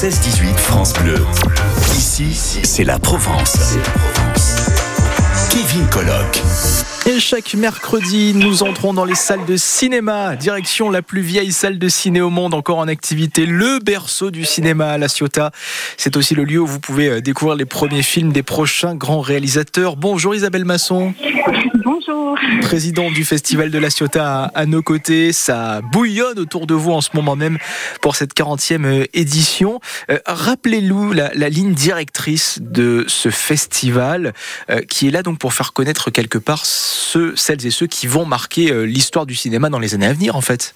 16-18 France Bleu. Ici, c'est la Provence. Chaque mercredi, nous entrons dans les salles de cinéma. Direction la plus vieille salle de ciné au monde, encore en activité, le berceau du cinéma à La Ciotat. C'est aussi le lieu où vous pouvez euh, découvrir les premiers films des prochains grands réalisateurs. Bonjour Isabelle Masson. Bonjour. Président du Festival de La Ciotat à, nos côtés. Ça bouillonne autour de vous en ce moment même pour cette 40e euh, édition. Euh, rappelez-nous la, ligne directrice de ce festival qui est là donc pour faire connaître quelque part celles et ceux qui vont marquer euh, l'histoire du cinéma dans les années à venir, en fait.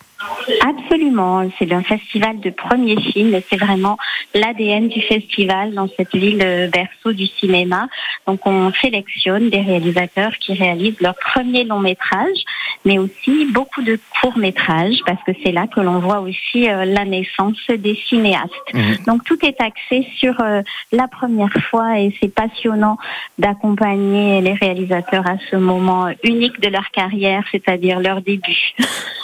Absolument, c'est un festival de premiers films c'est vraiment l'ADN du festival dans cette ville euh, berceau du cinéma. Donc on sélectionne des réalisateurs qui réalisent leur premier long métrage, mais aussi beaucoup de courts métrages parce que c'est là que l'on voit aussi euh, la naissance des cinéastes. Mhm. Donc tout est axé sur euh, la première fois et c'est passionnant d'accompagner les réalisateurs à ce moment unique de leur carrière, c'est-à-dire leur début.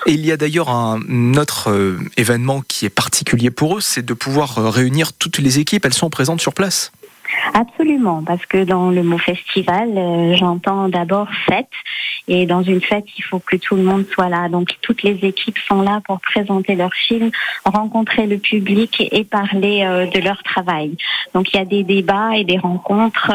Et il y a d'ailleurs un autre euh, événement qui est particulier pour eux, c'est de pouvoir réunir toutes les équipes. Elles sont présentes sur place. Absolument, parce que dans le mot festival, euh, j'entends d'abord fête, et dans une fête, il faut que tout le monde soit là. Donc toutes les équipes sont là pour présenter leurs films, rencontrer le public et parler de leur travail. Donc il y a des débats et des rencontres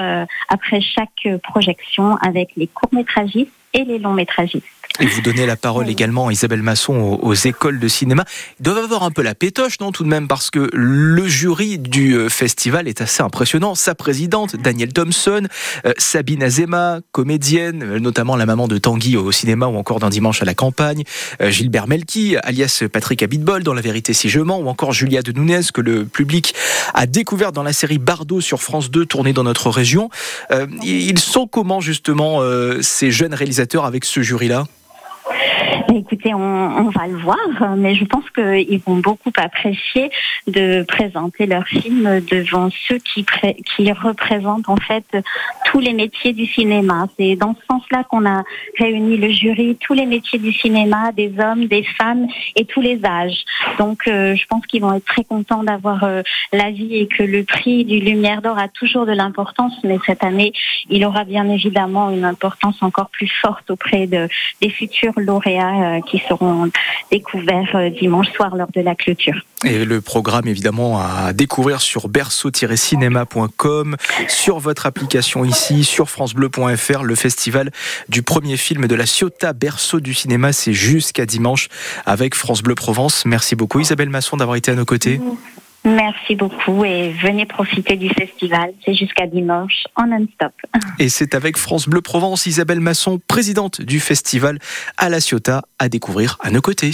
après chaque projection avec les courts-métragistes et les longs-métragistes. Et vous donnez la parole également, Isabelle Masson, aux, écoles de cinéma. Ils doivent avoir un peu la pétoche, non, tout de même, parce que le jury du euh, festival est assez impressionnant. Sa présidente, Danielle Thompson, euh, Sabine Azema, comédienne, euh, notamment la maman de Tanguy au cinéma ou encore d'un dimanche à la campagne, Gilbert Melki, alias Patrick Abitbol dans La vérité si je mens, ou encore Julia de Nunez, que le public a découvert dans la série Bardot sur France 2, tournée dans notre région. ils sont comment, justement, ces jeunes réalisateurs avec ce jury-là? Écoutez, on, va le voir, mais je pense qu'ils vont beaucoup apprécier de présenter leur film devant ceux qui, qui représentent en fait tous les métiers du cinéma. C'est dans ce sens-là qu'on a réuni le jury, tous les métiers du cinéma, des hommes, des femmes et tous les âges. Donc, euh, je pense qu'ils vont être très contents d'avoir euh, l'avis et que le prix du Lumière d'Or a toujours de l'importance, mais cette année, il aura bien évidemment une importance encore plus forte auprès de, des futurs lauréats euh, qui seront découverts euh, dimanche soir lors de la clôture. Et le programme évidemment à découvrir sur berceau-cinéma.com, sur votre application ici, sur francebleu.fr, le festival du premier film de la Ciotat Berceau du cinéma, c'est jusqu'à dimanche avec France Bleu Provence. Merci beaucoup Isabelle Masson d'avoir été à nos côtés. Merci beaucoup et venez profiter du festival. C'est jusqu'à dimanche en non-stop. Et c'est avec France Bleu Provence, Isabelle Masson, présidente du festival à La Ciotat, à découvrir à nos côtés.